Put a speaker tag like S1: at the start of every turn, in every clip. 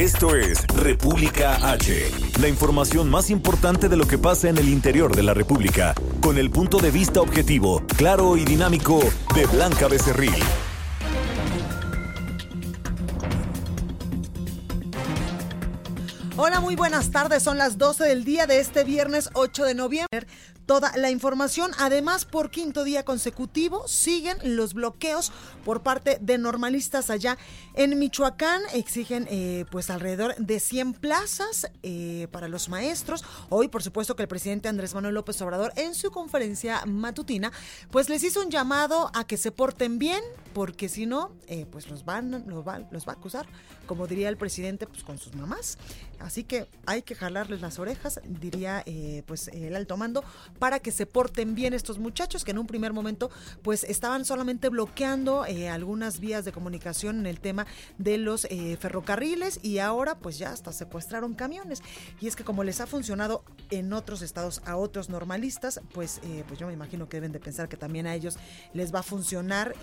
S1: Esto es República H, la información más importante de lo que pasa en el interior de la República, con el punto de vista objetivo, claro y dinámico de Blanca Becerril.
S2: Hola, muy buenas tardes. Son las 12 del día de este viernes 8 de noviembre. Toda la información, además, por quinto día consecutivo, siguen los bloqueos por parte de normalistas allá en Michoacán. Exigen, eh, pues, alrededor de 100 plazas eh, para los maestros. Hoy, por supuesto, que el presidente Andrés Manuel López Obrador, en su conferencia matutina, pues les hizo un llamado a que se porten bien, porque si no, eh, pues los van, los va, los va a acusar, como diría el presidente, pues con sus mamás. Así que hay que jalarles las orejas, diría pues el alto mando, para que se porten bien estos muchachos que en un primer momento pues estaban solamente bloqueando eh, algunas vías de comunicación en el tema de los eh, ferrocarriles y ahora pues ya hasta secuestraron camiones. Y es que como les ha funcionado en otros estados a otros normalistas, pues, eh, pues yo me imagino que deben de pensar que también a ellos les va a funcionar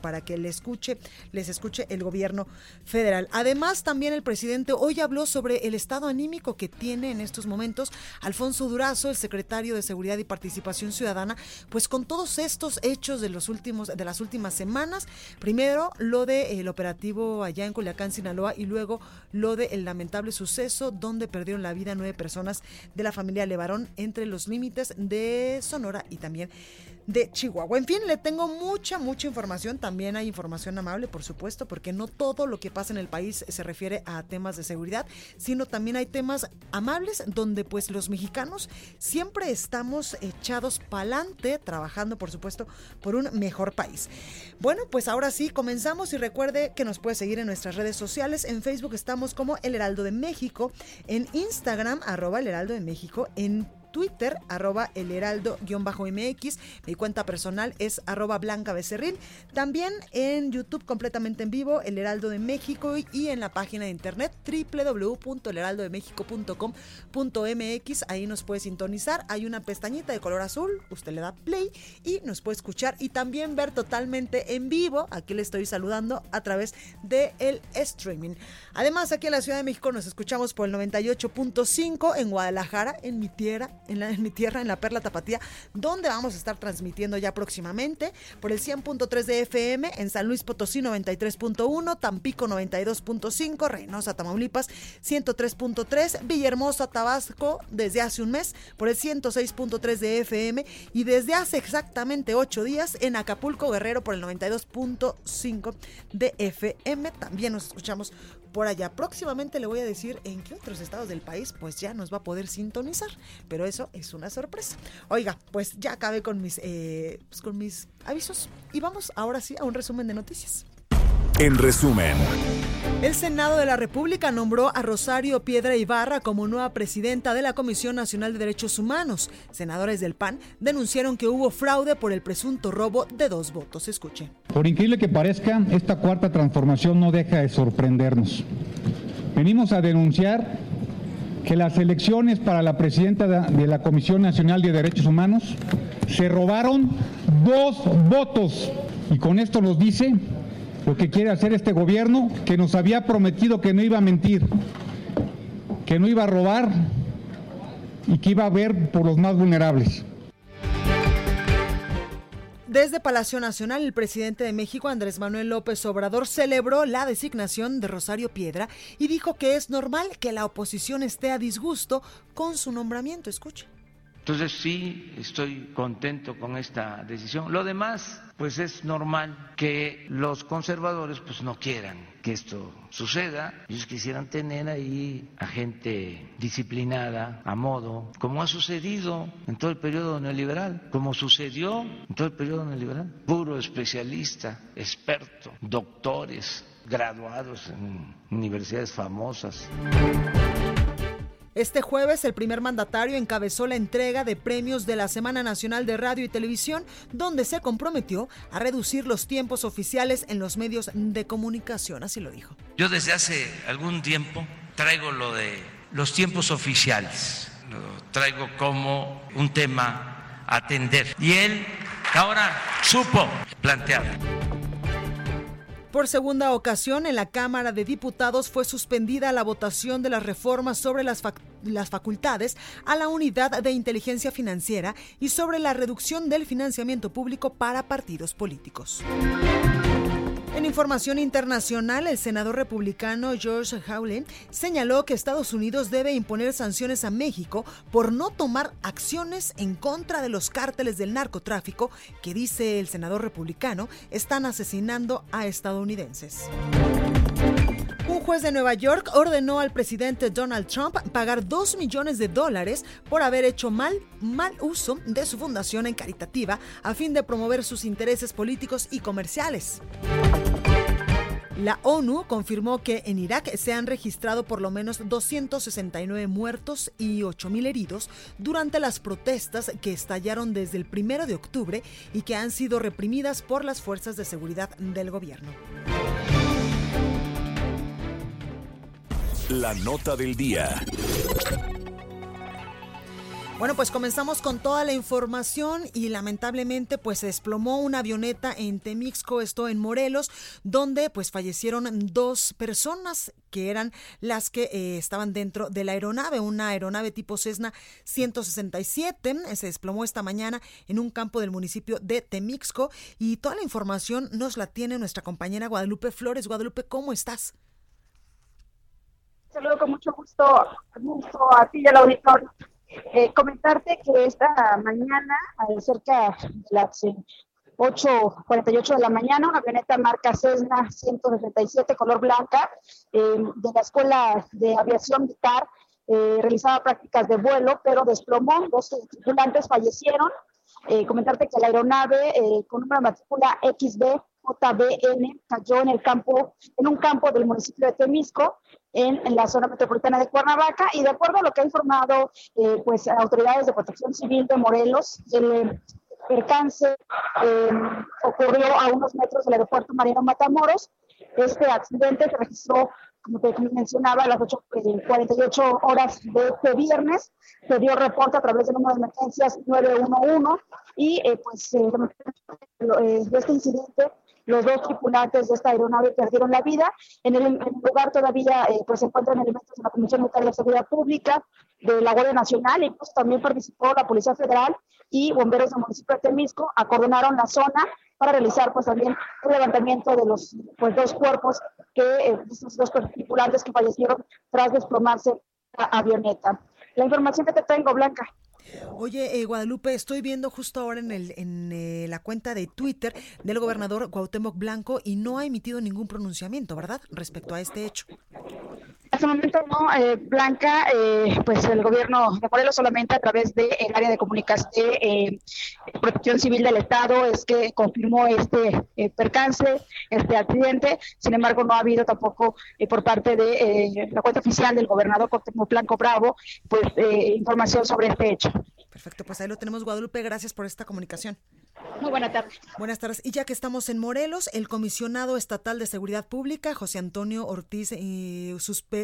S2: para que les escuche, les escuche el gobierno federal. Además también el presidente hoy habló sobre el estado anímico que tiene en estos momentos Alfonso Durazo, el secretario de Seguridad y Participación Ciudadana, pues con todos estos hechos de los últimos de las últimas semanas, primero lo del el operativo allá en Culiacán, Sinaloa y luego lo del lamentable suceso donde perdieron la vida nueve personas de la familia Levarón entre los límites de Sonora y también de Chihuahua. En fin, le tengo mucha, mucha información. También hay información amable, por supuesto, porque no todo lo que pasa en el país se refiere a temas de seguridad, sino también hay temas amables donde pues los mexicanos siempre estamos echados pa'lante, trabajando, por supuesto, por un mejor país. Bueno, pues ahora sí, comenzamos y recuerde que nos puede seguir en nuestras redes sociales. En Facebook estamos como El Heraldo de México, en Instagram, arroba El Heraldo de México, en Twitter, arroba el heraldo-mx. Mi cuenta personal es arroba blanca becerril. También en YouTube completamente en vivo, el heraldo de México y en la página de internet www.elheraldodemexico.com.mx. Ahí nos puede sintonizar. Hay una pestañita de color azul. Usted le da play y nos puede escuchar y también ver totalmente en vivo. Aquí le estoy saludando a través del el streaming. Además, aquí en la Ciudad de México nos escuchamos por el 98.5 en Guadalajara, en mi tierra, en, mi tierra, en la Perla Tapatía, donde vamos a estar transmitiendo ya próximamente por el 100.3 de FM, en San Luis Potosí 93.1, Tampico 92.5, Reynosa, Tamaulipas 103.3, Villahermosa, Tabasco desde hace un mes por el 106.3 de FM y desde hace exactamente ocho días en Acapulco, Guerrero por el 92.5 de FM. También nos escuchamos por allá. Próximamente le voy a decir en qué otros estados del país pues ya nos va a poder sintonizar, pero eso es una sorpresa. Oiga, pues ya acabé con mis, eh, pues, con mis avisos y vamos ahora sí a un resumen de noticias.
S1: En resumen.
S2: El Senado de la República nombró a Rosario Piedra Ibarra como nueva presidenta de la Comisión Nacional de Derechos Humanos. Senadores del PAN denunciaron que hubo fraude por el presunto robo de dos votos. Escuche.
S3: Por increíble que parezca, esta cuarta transformación no deja de sorprendernos. Venimos a denunciar que las elecciones para la presidenta de la Comisión Nacional de Derechos Humanos se robaron dos votos. Y con esto nos dice lo que quiere hacer este gobierno, que nos había prometido que no iba a mentir, que no iba a robar y que iba a ver por los más vulnerables.
S2: Desde Palacio Nacional, el presidente de México, Andrés Manuel López Obrador, celebró la designación de Rosario Piedra y dijo que es normal que la oposición esté a disgusto con su nombramiento. Escuche.
S4: Entonces sí, estoy contento con esta decisión. Lo demás, pues es normal que los conservadores pues no quieran que esto suceda. Ellos quisieran tener ahí a gente disciplinada, a modo, como ha sucedido en todo el periodo neoliberal, como sucedió en todo el periodo neoliberal. Puro especialista, experto, doctores, graduados en universidades famosas.
S2: Este jueves, el primer mandatario encabezó la entrega de premios de la Semana Nacional de Radio y Televisión, donde se comprometió a reducir los tiempos oficiales en los medios de comunicación. Así lo dijo.
S4: Yo desde hace algún tiempo traigo lo de los tiempos oficiales, lo traigo como un tema a atender. Y él ahora supo plantear.
S2: Por segunda ocasión, en la Cámara de Diputados fue suspendida la votación de las reformas sobre las, las, facultades a la unidad de inteligencia financiera y sobre la reducción del financiamiento público para partidos políticos. En información internacional, el senador republicano George Howland señaló que Estados Unidos debe imponer sanciones a México por no tomar acciones en contra de los cárteles del narcotráfico que, dice el senador republicano, están asesinando a estadounidenses. Un juez de Nueva York ordenó al presidente Donald Trump pagar 2 millones de dólares por haber hecho mal, mal uso de su fundación en caritativa a fin de promover sus intereses políticos y comerciales. La ONU confirmó que en Irak se han registrado por lo menos 269 muertos y 8.000 heridos durante las protestas que estallaron desde el 1 de octubre y que han sido reprimidas por las fuerzas de seguridad del gobierno.
S1: La nota del día.
S2: Bueno, pues comenzamos con toda la información y lamentablemente pues se desplomó una avioneta en Temixco, esto en Morelos, donde pues fallecieron dos personas que eran las que eh, estaban dentro de la aeronave, una aeronave tipo Cessna 167, se desplomó esta mañana en un campo del municipio de Temixco y toda la información nos la tiene nuestra compañera Guadalupe Flores. Guadalupe, ¿cómo estás?
S5: Saludo con mucho gusto, gusto a ti y al auditorio. Eh, comentarte que esta mañana, cerca de las 8.48 de la mañana, una avioneta marca Cessna 167 color blanca eh, de la Escuela de Aviación Militar eh, realizaba prácticas de vuelo, pero desplomó, dos tripulantes fallecieron. comentarte que la aeronave con de matrícula XB JBN cayó en el campo, en un campo del municipio de Temisco, en, la zona metropolitana de Cuernavaca, y de acuerdo a lo que ha informado eh, pues autoridades de protección civil de Morelos, el eh, percance eh, ocurrió a unos metros del aeropuerto Marino Matamoros. Este accidente se registró como te mencionaba, a las 8.48 horas de este viernes, se dio reporte a través del número de emergencias 911 y pues de este incidente los dos tripulantes de esta aeronave perdieron la vida. En el, lugar todavía eh, pues, se encuentran elementos de la Comisión Local de Seguridad Pública, de la Guardia Nacional, incluso también participó la Policía Federal y bomberos del municipio de Temisco, acordonaron la zona para realizar pues también un levantamiento de los pues, dos cuerpos que eh, estos dos tripulantes que fallecieron tras desplomarse la avioneta. La información que te tengo, Blanca.
S2: Oye, eh, Guadalupe, estoy viendo justo ahora en, el, en eh, la cuenta de Twitter del gobernador Cuauhtémoc Blanco y no ha emitido ningún pronunciamiento, ¿verdad? Respecto a este hecho.
S5: En este momento no, eh, Blanca, pues el gobierno de Morelos solamente a través del área de comunicación, de protección civil del Estado es que confirmó este percance, este accidente. Sin embargo, no ha habido tampoco por parte de la cuenta oficial del gobernador Blanco Bravo, pues información sobre este hecho.
S2: Perfecto, pues ahí lo tenemos, Guadalupe. Gracias por esta comunicación.
S5: Muy buenas tardes.
S2: Buenas tardes. Y ya que estamos en Morelos, el comisionado estatal de Seguridad Pública, José Antonio Ortiz, eh,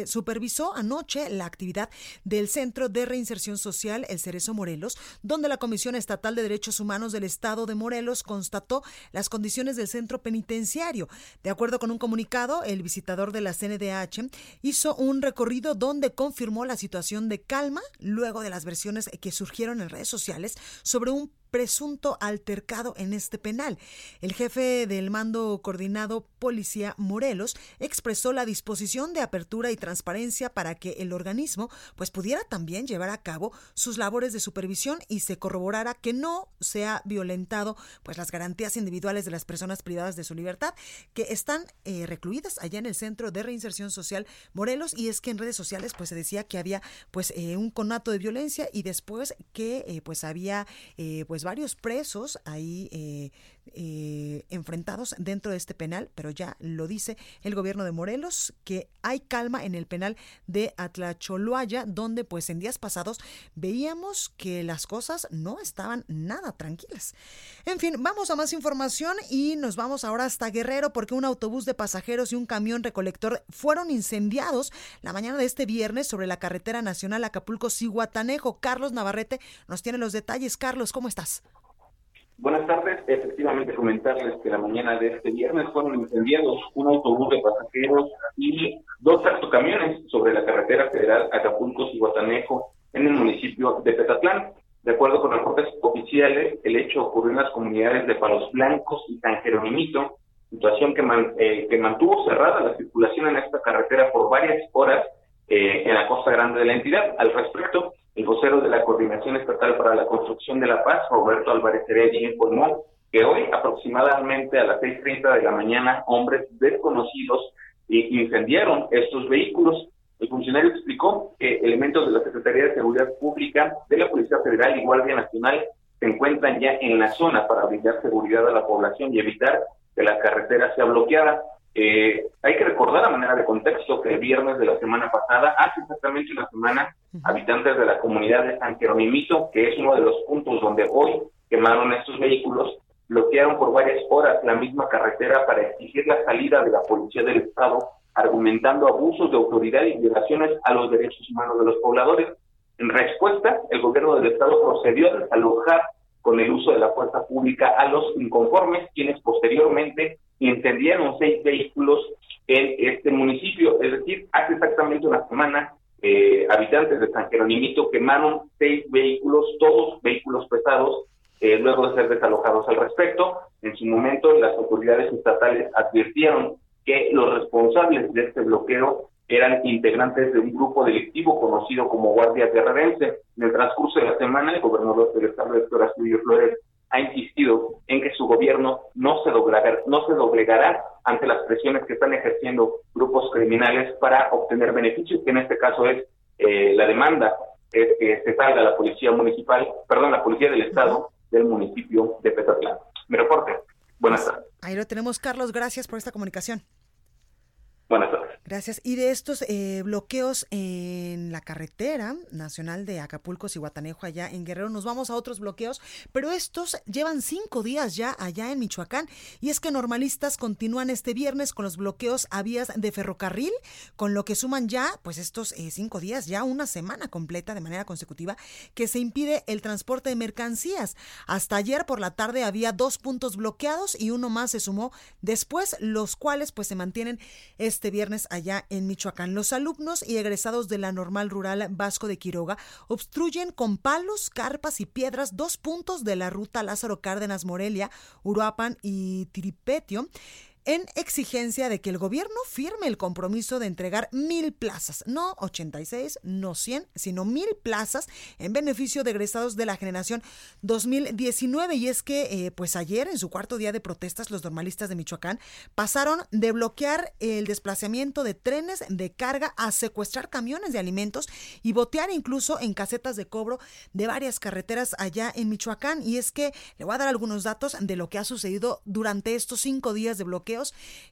S2: supervisó anoche la actividad del Centro de Reinserción Social, el Cerezo Morelos, donde la Comisión Estatal de Derechos Humanos del Estado de Morelos constató las condiciones del centro penitenciario. De acuerdo con un comunicado, el visitador de la CNDH hizo un recorrido donde confirmó la situación de calma luego de las versiones que surgieron en redes sociales sobre un presunto altercado en este penal. El jefe del mando coordinado Policía Morelos expresó la disposición de apertura y transparencia para que el organismo pues pudiera también llevar a cabo sus labores de supervisión y se corroborara que no se ha violentado pues las garantías individuales de las personas privadas de su libertad que están eh, recluidas allá en el Centro de Reinserción Social Morelos y es que en redes sociales pues se decía que había pues eh, un conato de violencia y después que eh, pues había pues varios presos ahí eh, enfrentados dentro de este penal, pero ya lo dice el gobierno de Morelos, que hay calma en el penal de Atlacholoaya, donde pues en días pasados veíamos que las cosas no estaban nada tranquilas. En fin, vamos a más información y nos vamos ahora hasta Guerrero porque un autobús de pasajeros y un camión recolector fueron incendiados la mañana de este viernes sobre la carretera nacional Acapulco-Cihuatanejo. Carlos Navarrete nos tiene los detalles. Carlos, ¿cómo estás?
S6: Buenas tardes. Efectivamente, comentarles que la mañana de este viernes fueron incendiados un autobús de pasajeros y dos tractocamiones sobre la carretera federal Acapulco-Cihuatanejo en el municipio de Petatlán. De acuerdo con reportes oficiales, el hecho ocurrió en las comunidades de Palos Blancos y San Jerónimito, situación que, eh, que mantuvo cerrada la circulación en esta carretera por varias horas eh, en la costa grande de la entidad. Al respecto, el vocero de la Coordinación Estatal para la Construcción de la Paz, Roberto Álvarez Heredia, informó que hoy, aproximadamente a las 6.30 de la mañana, hombres desconocidos incendiaron estos vehículos. El funcionario explicó que elementos de la Secretaría de Seguridad Pública, de la Policía Federal y Guardia Nacional se encuentran ya en la zona para brindar seguridad a la población y evitar que la carretera sea bloqueada. Eh, hay que recordar a manera de contexto que el viernes de la semana pasada, hace exactamente una semana, habitantes de la comunidad de San Jerónimito, que es uno de los puntos donde hoy quemaron estos vehículos, bloquearon por varias horas la misma carretera para exigir la salida de la policía del Estado, argumentando abusos de autoridad y violaciones a los derechos humanos de los pobladores. En respuesta, el gobierno del Estado procedió a desalojar con el uso de la fuerza pública a los inconformes, quienes posteriormente incendiaron seis vehículos en este municipio. Es decir, hace exactamente una semana, eh, habitantes de San Jerónimito quemaron seis vehículos, todos vehículos pesados, eh, luego de ser desalojados al respecto. En su momento, las autoridades estatales advirtieron que los responsables de este bloqueo eran integrantes de un grupo delictivo conocido como Guardia Guerrerense. En el transcurso de la semana, el gobernador del estado, Astudillo Flores, ha insistido en que su gobierno no se doblegará, no se doblegará ante las presiones que están ejerciendo grupos criminales para obtener beneficios, que en este caso es eh, la demanda es que se salga la policía municipal, perdón, la policía del estado del municipio de Petatlán. Mi reporte. Buenas tardes.
S2: Ahí lo tenemos, Carlos. Gracias por esta comunicación.
S6: Buenas tardes.
S2: Gracias. Y de estos eh, bloqueos en la carretera nacional de Acapulco, Cihuatanejo, allá en Guerrero, nos vamos a otros bloqueos, pero estos llevan cinco días ya allá en Michoacán. Y es que normalistas continúan este viernes con los bloqueos a vías de ferrocarril, con lo que suman ya, pues estos eh, cinco días, ya una semana completa de manera consecutiva, que se impide el transporte de mercancías. Hasta ayer por la tarde había dos puntos bloqueados y uno más se sumó después, los cuales pues se mantienen este viernes allá en Michoacán. Los alumnos y egresados de la Normal Rural Vasco de Quiroga obstruyen con palos, carpas y piedras dos puntos de la ruta Lázaro Cárdenas Morelia, Uruapan y Tiripetio en exigencia de que el gobierno firme el compromiso de entregar mil plazas, no 86, no 100, sino mil plazas en beneficio de egresados de la generación 2019. Y es que, eh, pues ayer, en su cuarto día de protestas, los normalistas de Michoacán pasaron de bloquear el desplazamiento de trenes de carga a secuestrar camiones de alimentos y botear incluso en casetas de cobro de varias carreteras allá en Michoacán. Y es que le voy a dar algunos datos de lo que ha sucedido durante estos cinco días de bloqueo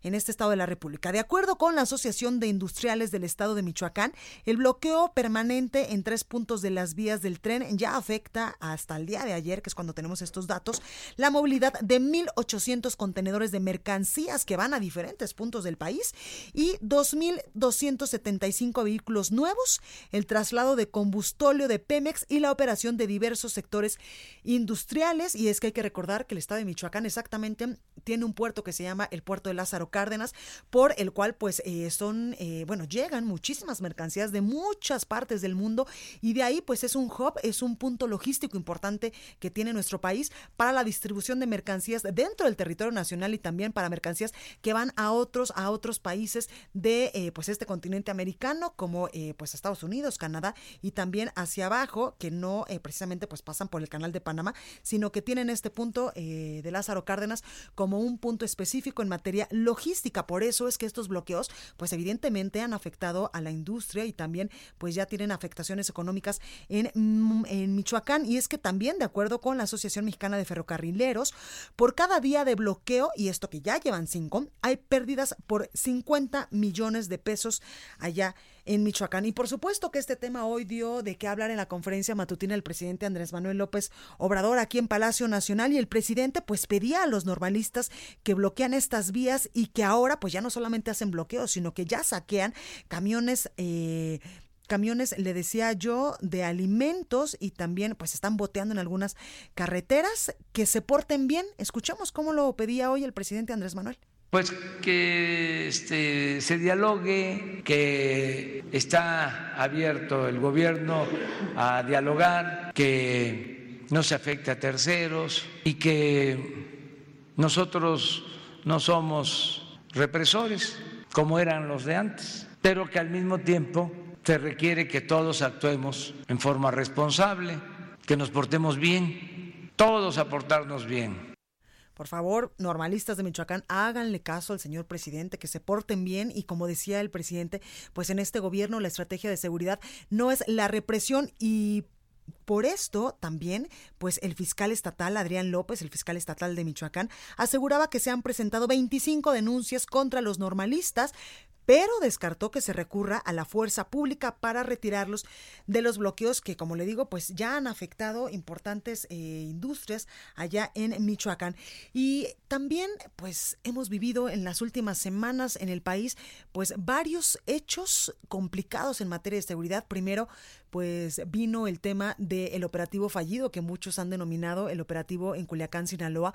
S2: en este estado de la República. De acuerdo con la Asociación de Industriales del Estado de Michoacán, el bloqueo permanente en tres puntos de las vías del tren ya afecta hasta el día de ayer, que es cuando tenemos estos datos, la movilidad de 1.800 contenedores de mercancías que van a diferentes puntos del país y 2.275 vehículos nuevos, el traslado de combustóleo de Pemex y la operación de diversos sectores industriales. Y es que hay que recordar que el estado de Michoacán exactamente tiene un puerto que se llama el puerto de Lázaro Cárdenas, por el cual pues eh, son, eh, bueno, llegan muchísimas mercancías de muchas partes del mundo y de ahí pues es un hub, es un punto logístico importante que tiene nuestro país para la distribución de mercancías dentro del territorio nacional y también para mercancías que van a otros, a otros países de eh, pues este continente americano como pues Estados Unidos, Canadá y también hacia abajo que no precisamente pues pasan por el canal de Panamá, sino que tienen este punto de Lázaro Cárdenas como un punto específico en materia logística. Por eso es que estos bloqueos, pues evidentemente han afectado a la industria y también pues ya tienen afectaciones económicas en, mm, en Michoacán. Y es que también, de acuerdo con la Asociación Mexicana de Ferrocarrileros, por cada día de bloqueo, y esto que ya llevan cinco, hay pérdidas por 50 millones de pesos allá en Michoacán. Y por supuesto que este tema hoy dio de qué hablar en la conferencia matutina del presidente Andrés Manuel López Obrador aquí en Palacio Nacional y el presidente pues pedía a los normalistas que bloquean estas vías y que ahora pues ya no solamente hacen bloqueos, sino que ya saquean camiones eh, camiones, le decía yo, de alimentos y también pues están boteando en algunas carreteras que se porten bien. Escuchamos cómo lo pedía hoy el presidente Andrés Manuel.
S4: Pues que este, se dialogue, que está abierto el gobierno a dialogar, que no se afecte a terceros y que nosotros no somos represores como eran los de antes, pero que al mismo tiempo se requiere que todos actuemos en forma responsable, que nos portemos bien, todos aportarnos bien
S2: por favor, normalistas de Michoacán, háganle caso al señor presidente, que se porten bien y como decía el presidente, pues en este gobierno la estrategia de seguridad no es la represión y por esto también, pues el fiscal estatal Adrián López, el fiscal estatal de Michoacán, aseguraba que se han presentado 25 denuncias contra los normalistas, pero descartó que se recurra a la fuerza pública para retirarlos de los bloqueos que, como le digo, pues ya han afectado importantes eh, industrias allá en Michoacán. Y también, pues hemos vivido en las últimas semanas en el país, pues varios hechos complicados en materia de seguridad. Primero, pues vino el tema del operativo fallido que muchos han denominado el operativo en Culiacán, Sinaloa,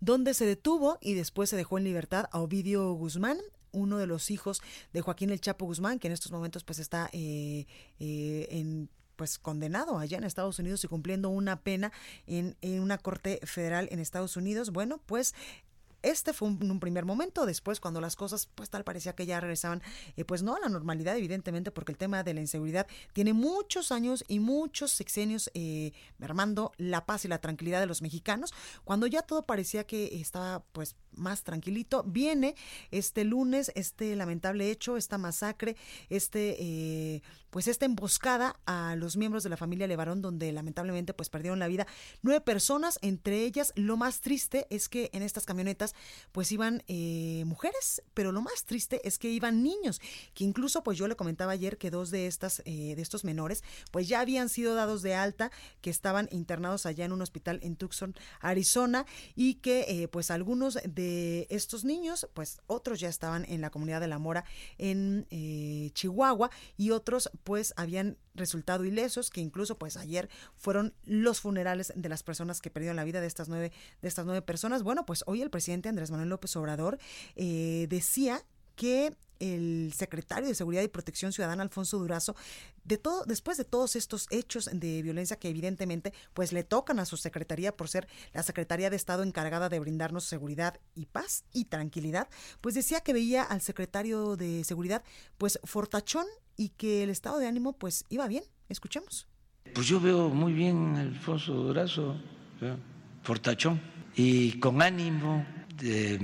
S2: donde se detuvo y después se dejó en libertad a Ovidio Guzmán, uno de los hijos de Joaquín El Chapo Guzmán, que en estos momentos pues está eh, eh, en pues condenado allá en Estados Unidos y cumpliendo una pena en, en, una corte federal en Estados Unidos. Bueno, pues este fue un, primer momento, después cuando las cosas pues tal parecía que ya regresaban eh, pues no a la normalidad evidentemente porque el tema de la inseguridad tiene muchos años y muchos sexenios eh, mermando la paz y la tranquilidad de los mexicanos, cuando ya todo parecía que estaba pues más tranquilito, viene este lunes este lamentable hecho, esta masacre, este eh, pues esta emboscada a los miembros de la familia Levarón donde lamentablemente pues perdieron la vida nueve personas, entre ellas lo más triste es que en estas camionetas pues iban eh, mujeres, pero lo más triste es que iban niños, que incluso pues yo le comentaba ayer que dos de estas eh, de estos menores pues ya habían sido dados de alta, que estaban internados allá en un hospital en Tucson, Arizona y que eh, pues algunos de estos niños pues otros ya estaban en la comunidad de La Mora en eh, Chihuahua y otros pues habían resultado ilesos, que incluso pues ayer fueron los funerales de las personas que perdieron la vida de estas nueve, de estas nueve personas. Bueno, pues hoy el presidente Andrés Manuel López Obrador eh, decía que el secretario de Seguridad y Protección Ciudadana, Alfonso Durazo, de todo, después de todos estos hechos de violencia que evidentemente pues le tocan a su secretaría por ser la Secretaría de Estado encargada de brindarnos seguridad y paz y tranquilidad, pues decía que veía al secretario de Seguridad pues fortachón y que el estado de ánimo pues iba bien. Escuchemos.
S4: Pues yo veo muy bien a Alfonso Durazo, fortachón, y con ánimo. De,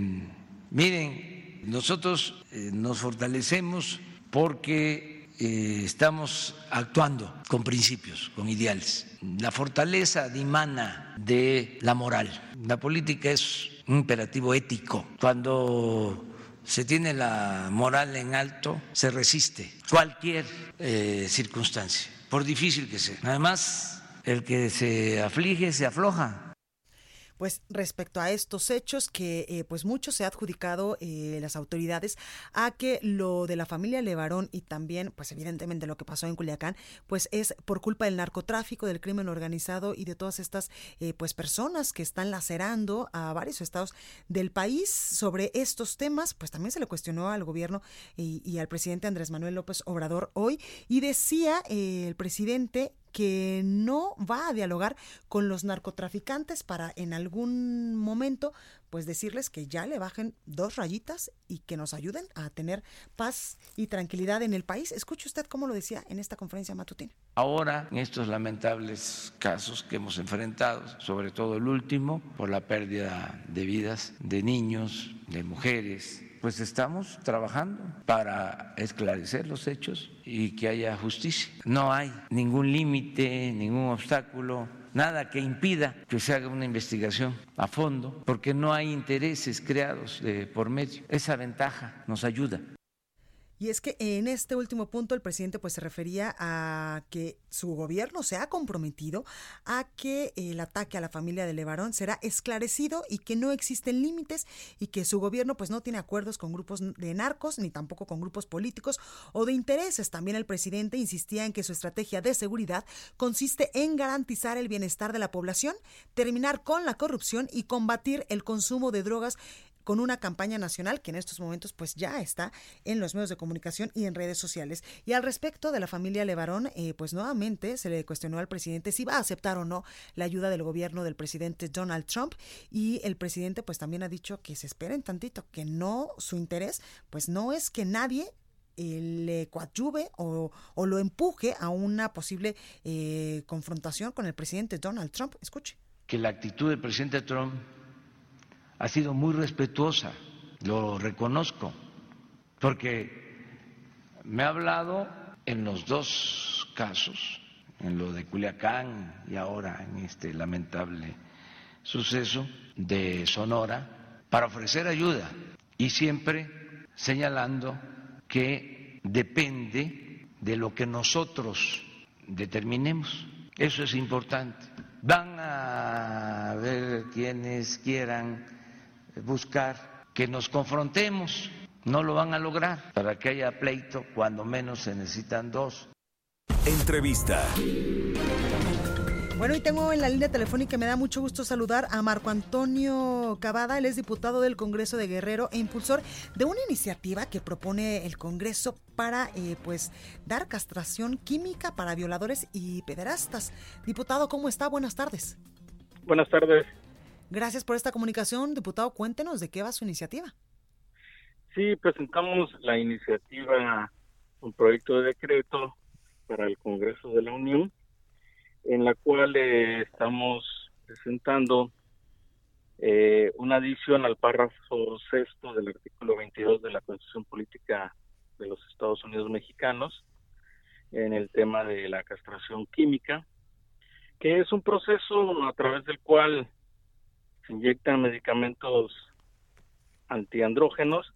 S4: miren, nosotros eh, nos fortalecemos porque eh, estamos actuando con principios, con ideales. La fortaleza dimana de la moral. La política es un imperativo ético. Cuando se tiene la moral en alto, se resiste cualquier eh, circunstancia, por difícil que sea. Además, el que se aflige se afloja
S2: pues respecto a estos hechos que eh, pues mucho se ha adjudicado eh, las autoridades a que lo de la familia Levarón y también pues evidentemente lo que pasó en Culiacán pues es por culpa del narcotráfico del crimen organizado y de todas estas eh, pues personas que están lacerando a varios estados del país sobre estos temas. Pues también se le cuestionó al gobierno y, y al presidente Andrés Manuel López Obrador hoy y decía el presidente que no va a dialogar con los narcotraficantes para en algún momento pues decirles que ya le bajen dos rayitas y que nos ayuden a tener paz y tranquilidad en el país. Escuche usted cómo lo decía en esta conferencia matutina.
S4: Ahora, en estos lamentables casos que hemos enfrentado, sobre todo el último, por la pérdida de vidas de niños, de mujeres, pues estamos trabajando para esclarecer los hechos y que haya justicia. No hay ningún límite, ningún obstáculo, nada que impida que se haga una investigación a fondo, porque no hay intereses creados por medio. Esa ventaja nos ayuda.
S2: Y es que en este último punto el presidente pues se refería a que su gobierno se ha comprometido a que el ataque a la familia de Levarón será esclarecido y que no existen límites y que su gobierno pues no tiene acuerdos con grupos de narcos ni tampoco con grupos políticos o de intereses. También el presidente insistía en que su estrategia de seguridad consiste en garantizar el bienestar de la población, terminar con la corrupción y combatir el consumo de drogas con una campaña nacional que en estos momentos pues ya está en los medios de comunicación y en redes sociales. Y al respecto de la familia Levarón, eh, pues nuevamente se le cuestionó al presidente si va a aceptar o no la ayuda del gobierno del presidente Donald Trump y el presidente pues también ha dicho que se esperen tantito, que no su interés pues no es que nadie eh, le coadyuve o, lo empuje a una posible eh, confrontación con el presidente Donald Trump. Escuche.
S4: Que la actitud del presidente Trump ha sido muy respetuosa, lo reconozco, porque me ha hablado en los dos casos, en lo de Culiacán y ahora en este lamentable suceso de Sonora, para ofrecer ayuda y siempre señalando que depende de lo que nosotros determinemos. Eso es importante. Van a ver quienes quieran buscar que nos confrontemos. No lo van a lograr. Para que haya pleito, cuando menos se necesitan dos.
S1: Entrevista.
S2: Bueno, y tengo en la línea telefónica, me da mucho gusto saludar a Marco Antonio Cavada, él es diputado del Congreso de Guerrero e impulsor de una iniciativa que propone el Congreso para eh, pues dar castración química para violadores y pederastas. Diputado, ¿cómo está? Buenas tardes.
S7: Buenas tardes.
S2: Gracias por esta comunicación, diputado. Cuéntenos de qué va su iniciativa.
S7: Sí, presentamos la iniciativa, un proyecto de decreto para el Congreso de la Unión, en la cual eh, estamos presentando eh, una adición al párrafo sexto del artículo 22 de la Constitución Política de los Estados Unidos Mexicanos en el tema de la castración química, que es un proceso a través del cual se inyectan medicamentos antiandrógenos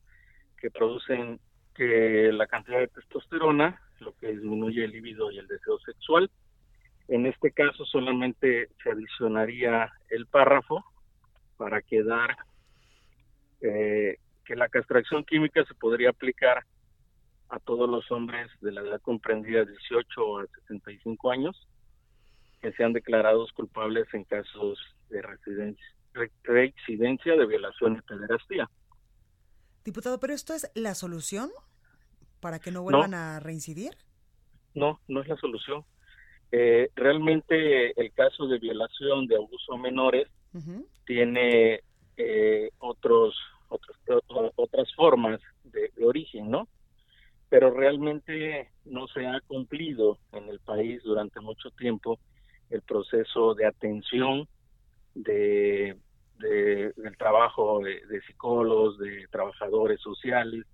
S7: que producen que la cantidad de testosterona, lo que disminuye el libido y el deseo sexual. En este caso solamente se adicionaría el párrafo para quedar eh, que la castración química se podría aplicar a todos los hombres de la edad comprendida de 18 a 65 años que sean declarados culpables en casos de residencia reincidencia de violación y pederastía.
S2: Diputado, ¿pero esto es la solución para que no vuelvan a reincidir?
S7: No, no es la solución. Eh, realmente el caso de violación, de abuso a menores, tiene eh, otros, otros, otras formas de, de, origen, ¿no? Pero realmente no se ha cumplido en el país durante mucho tiempo el proceso de atención de, del trabajo de, psicólogos, de trabajadores sociales,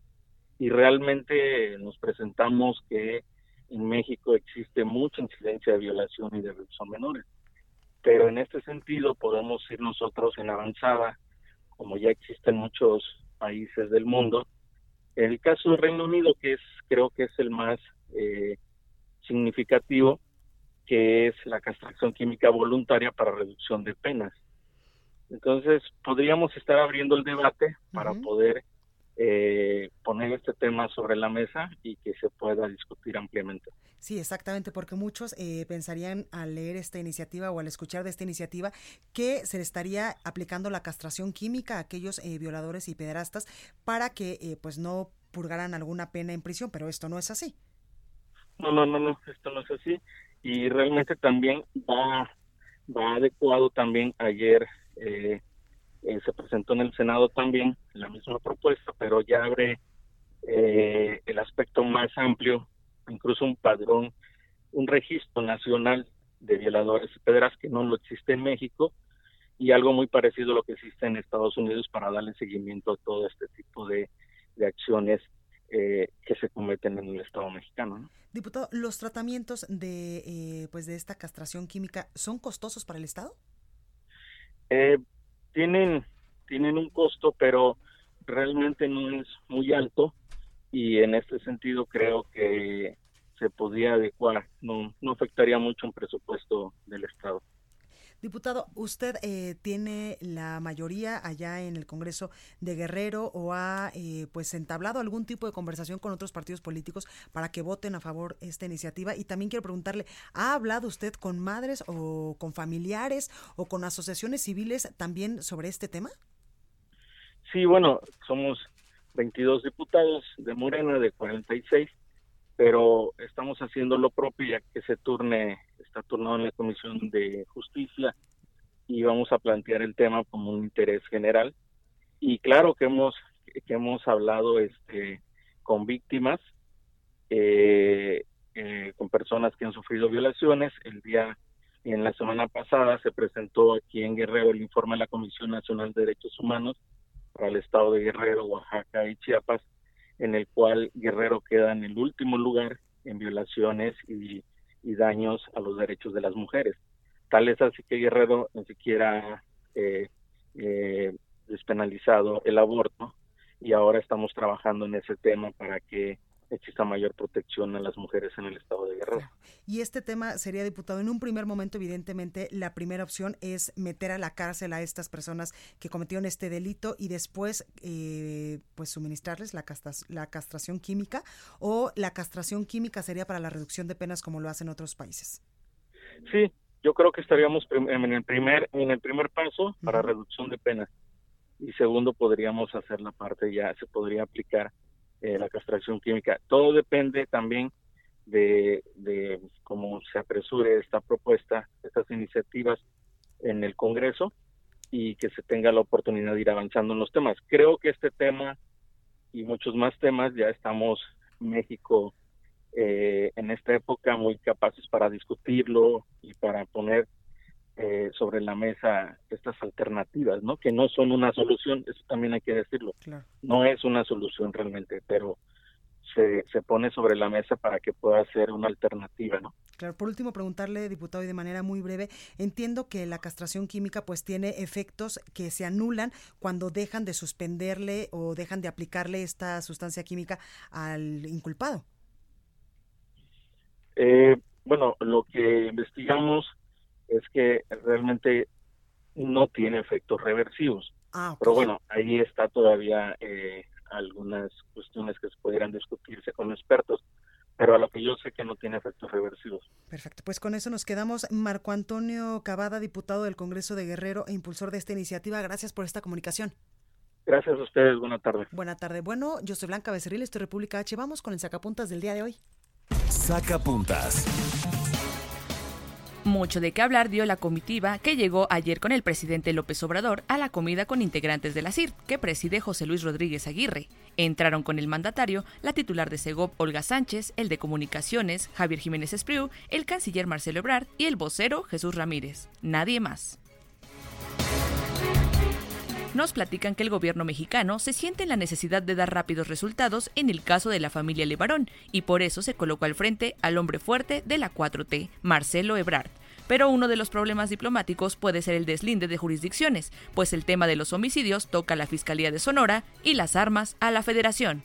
S7: y realmente nos presentamos que en México existe mucha incidencia de violación y de abuso menores. Pero en este sentido podemos ir nosotros en avanzada, como ya existen muchos países del mundo. El caso del Reino Unido, que es creo que es el más eh, significativo, que es la castración química voluntaria para reducción de penas. Entonces, podríamos estar abriendo el debate para poder eh, poner este tema sobre la mesa y que se pueda discutir ampliamente.
S2: Sí, exactamente, porque muchos eh, pensarían al leer esta iniciativa o al escuchar de esta iniciativa que se le estaría aplicando la castración química a aquellos eh, violadores y pederastas para que pues no purgaran alguna pena en prisión, pero esto no es así.
S7: No, no, no, no, esto no es así y realmente también va, va adecuado también. Ayer eh, eh, se presentó en el Senado también la misma propuesta, pero ya abre eh, el aspecto más amplio, incluso un padrón, un registro nacional de violadores y pedras que no lo existe en México y algo muy parecido a lo que existe en Estados Unidos para darle seguimiento a todo este tipo de, acciones eh, que se cometen en el Estado mexicano.
S2: Diputado, ¿los tratamientos de, eh, pues de esta castración química son costosos para el Estado?
S7: Eh, tienen, tienen un costo, pero realmente no es muy alto y en este sentido creo que se podría adecuar, no, no afectaría mucho un presupuesto del Estado.
S2: Diputado, ¿usted eh, tiene la mayoría allá en el Congreso de Guerrero o ha eh, pues entablado algún tipo de conversación con otros partidos políticos para que voten a favor esta iniciativa? Y también quiero preguntarle, ¿ha hablado usted con madres o con familiares o con asociaciones civiles también sobre este tema?
S7: Sí, bueno, somos 22 diputados de Morena, de 46, pero estamos haciendo lo propio ya que se turne, está turnado en la Comisión de Justicia y vamos a plantear el tema como un interés general. Y claro que hemos, que hemos hablado este, con víctimas, eh, eh, con personas que han sufrido violaciones. El día, en la semana pasada, se presentó aquí en Guerrero el informe de la Comisión Nacional de Derechos Humanos para el estado de Guerrero, Oaxaca y Chiapas, en el cual Guerrero queda en el último lugar en violaciones y, daños a los derechos de las mujeres. Tal es así que Guerrero ni siquiera eh, eh, despenalizado el aborto y ahora estamos trabajando en ese tema para que exista mayor protección a las mujeres en el estado de Guerrero.
S2: Y este tema sería, diputado, en un primer momento, evidentemente, la primera opción es meter a la cárcel a estas personas que cometieron este delito y después, eh, pues, suministrarles la, la castración química o la castración química sería para la reducción de penas como lo hacen otros países.
S7: Sí, yo creo que estaríamos en el primer, en el primer paso para reducción de penas y segundo podríamos hacer la parte ya, se podría aplicar eh, la castración química. Todo depende también de, de cómo se apresure esta propuesta, estas iniciativas en el Congreso y que se tenga la oportunidad de ir avanzando en los temas. Creo que este tema y muchos más temas ya estamos México eh, en esta época muy capaces para discutirlo y para poner eh, sobre la mesa estas alternativas, ¿no? Que no son una solución, eso también hay que decirlo. No es una solución realmente, pero se, se pone sobre la mesa para que pueda ser una alternativa, ¿no?
S2: Claro, por último preguntarle, diputado, y de manera muy breve, entiendo que la castración química pues tiene efectos que se anulan cuando dejan de suspenderle o dejan de aplicarle esta sustancia química al inculpado.
S7: Eh, bueno, lo que investigamos es que realmente no tiene efectos reversivos. Ah, Pero bueno, ahí está todavía eh, algunas cuestiones que se pudieran discutirse con expertos, pero a lo que yo sé que no tiene efectos reversivos.
S2: Perfecto, pues con eso nos quedamos. Marco Antonio Cavada, diputado del Congreso de Guerrero e impulsor de esta iniciativa, gracias por esta comunicación.
S7: Gracias a ustedes, buena tarde.
S2: Buena tarde. Bueno, yo soy Blanca Becerril, estoy República H. Vamos con el sacapuntas del día de hoy.
S1: Sacapuntas.
S8: Mucho de qué hablar dio la comitiva que llegó ayer con el presidente López Obrador a la comida con integrantes de la CIR, que preside José Luis Rodríguez Aguirre. Entraron con el mandatario la titular de Segov, Olga Sánchez, el de Comunicaciones, Javier Jiménez Espriu, el canciller Marcelo Ebrard y el vocero Jesús Ramírez. Nadie más nos platican que el gobierno mexicano se siente en la necesidad de dar rápidos resultados en el caso de la familia Levarón y por eso se colocó al frente al hombre fuerte de la 4T, Marcelo Ebrard. Pero uno de los problemas diplomáticos puede ser el deslinde de jurisdicciones, pues el tema de los homicidios toca a la Fiscalía de Sonora y las armas a la Federación.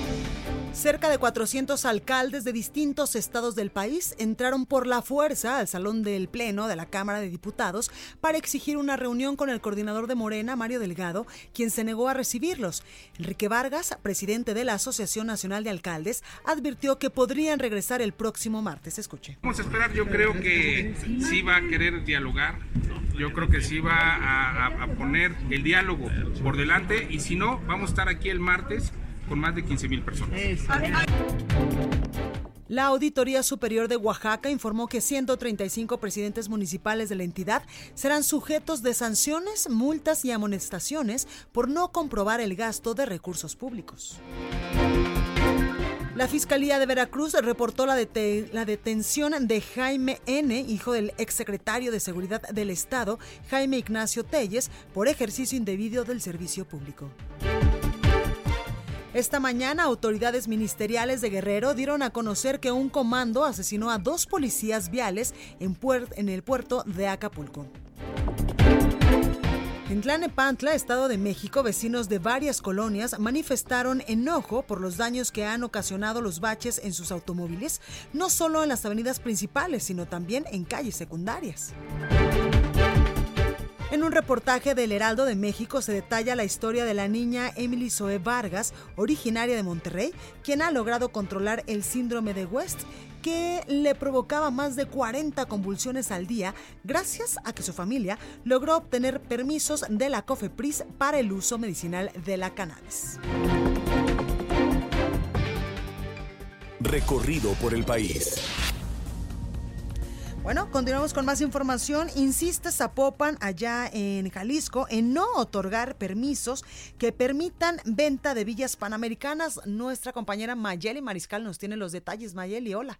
S2: Cerca de 400 alcaldes de distintos estados del país entraron por la fuerza al salón del Pleno de la Cámara de Diputados para exigir una reunión con el coordinador de Morena, Mario Delgado, quien se negó a recibirlos. Enrique Vargas, presidente de la Asociación Nacional de Alcaldes, advirtió que podrían regresar el próximo martes. Escuche.
S9: Vamos a esperar, yo creo que sí va a querer dialogar yo creo que sí va a, poner el diálogo por delante y si no, vamos a estar aquí el martes con más de 15 mil personas.
S2: La Auditoría Superior de Oaxaca informó que 135 presidentes municipales de la entidad serán sujetos de sanciones, multas y amonestaciones por no comprobar el gasto de recursos públicos. La Fiscalía de Veracruz reportó la, la, detención de Jaime N., hijo del exsecretario de Seguridad del Estado, Jaime Ignacio Telles, por ejercicio indebido del servicio público. Esta mañana, autoridades ministeriales de Guerrero dieron a conocer que un comando asesinó a dos policías viales en, en el puerto de Acapulco. En Tlanepantla, Estado de México, vecinos de varias colonias manifestaron enojo por los daños que han ocasionado los baches en sus automóviles, no solo en las avenidas principales, sino también en calles secundarias. En un reportaje del Heraldo de México se detalla la historia de la niña Emily Zoe Vargas, originaria de Monterrey, quien ha logrado controlar el síndrome de West que le provocaba más de 40 convulsiones al día gracias a que su familia logró obtener permisos de la COFEPRIS para el uso medicinal de la cannabis.
S1: Recorrido por el país.
S2: Bueno, continuamos con más información. Insiste Zapopan, allá en Jalisco, en no otorgar permisos que permitan venta de villas panamericanas. Nuestra compañera Mayeli Mariscal nos tiene los detalles. Mayeli, hola.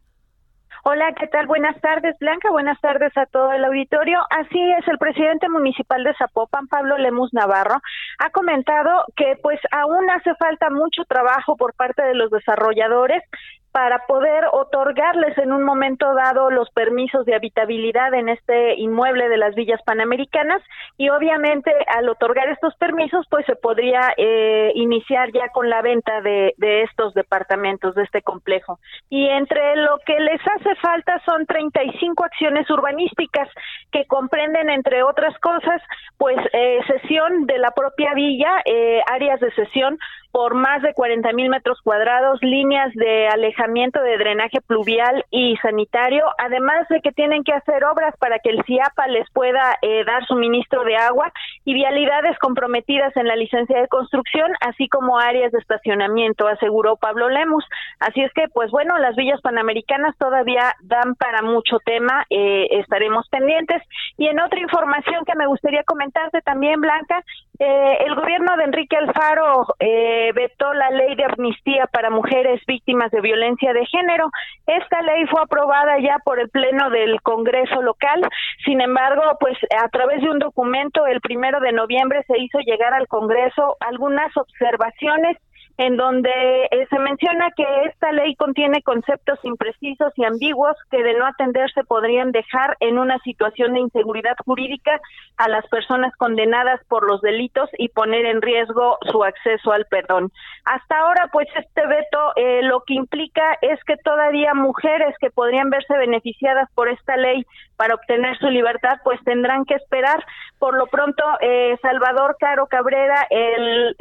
S10: Hola, ¿qué tal? Buenas tardes, Blanca. Buenas tardes a todo el auditorio. Así es, el presidente municipal de Zapopan, Pablo Lemus Navarro, ha comentado que pues aún hace falta mucho trabajo por parte de los desarrolladores para poder otorgarles en un momento dado los permisos de habitabilidad en este inmueble de las villas panamericanas y obviamente al otorgar estos permisos pues se podría eh, iniciar ya con la venta de, estos departamentos de este complejo. Y entre lo que les hace falta son 35 acciones urbanísticas que comprenden entre otras cosas pues eh, sesión de la propia villa eh, áreas de sesión por más de 40 mil metros cuadrados, líneas de alejamiento de drenaje pluvial y sanitario, además de que tienen que hacer obras para que el CIAPA les pueda eh, dar suministro de agua y vialidades comprometidas en la licencia de construcción, así como áreas de estacionamiento, aseguró Pablo Lemus. Así es que, pues bueno, las villas panamericanas todavía dan para mucho tema, eh, estaremos pendientes. Y en otra información que me gustaría comentarte también, Blanca, eh, el gobierno de Enrique Alfaro eh, vetó la ley de amnistía para mujeres víctimas de violencia de género. Esta ley fue aprobada ya por el Pleno del Congreso local. Sin embargo, pues a través de un documento, el primero de noviembre se hizo llegar al Congreso algunas observaciones en donde eh, se menciona que esta ley contiene conceptos imprecisos y ambiguos que de no atenderse podrían dejar en una situación de inseguridad jurídica a las personas condenadas por los delitos y poner en riesgo su acceso al perdón. Hasta ahora, pues este veto eh, lo que implica es que todavía mujeres que podrían verse beneficiadas por esta ley para obtener su libertad, pues tendrán que esperar. Por lo pronto, eh, Salvador Caro Cabrera, el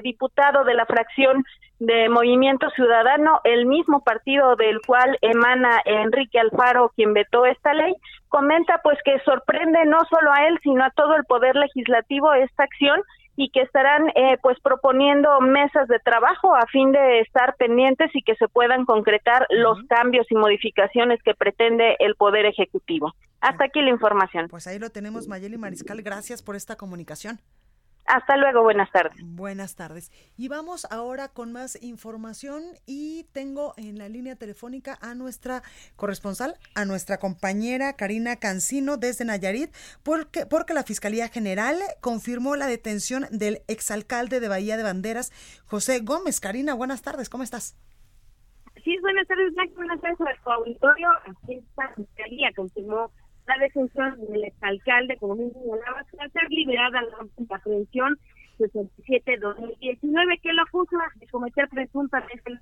S10: eh, diputado de la fracción de Movimiento Ciudadano, el mismo partido del cual emana Enrique Alfaro, quien vetó esta ley, comenta pues que sorprende no solo a él, sino a todo el poder legislativo esta acción y que estarán eh, pues proponiendo mesas de trabajo a fin de estar pendientes y que se puedan concretar los cambios y modificaciones que pretende el Poder Ejecutivo. Hasta aquí la información.
S2: Pues ahí lo tenemos, Mayeli Mariscal. Gracias por esta comunicación.
S10: Hasta luego, buenas tardes.
S2: Buenas tardes. Y vamos ahora con más información y tengo en la línea telefónica a nuestra corresponsal, a nuestra compañera Karina Cancino desde Nayarit, porque, porque la Fiscalía General confirmó la detención del exalcalde de Bahía de Banderas, José Gómez. Karina, buenas tardes, ¿cómo estás?
S11: Sí, buenas tardes, Buenas tardes a auditorio. Aquí está Fiscalía confirmó la detención del exalcalde, como bien señalaba, a ser liberada la prevención 67-2019, que lo acusa de cometer presuntamente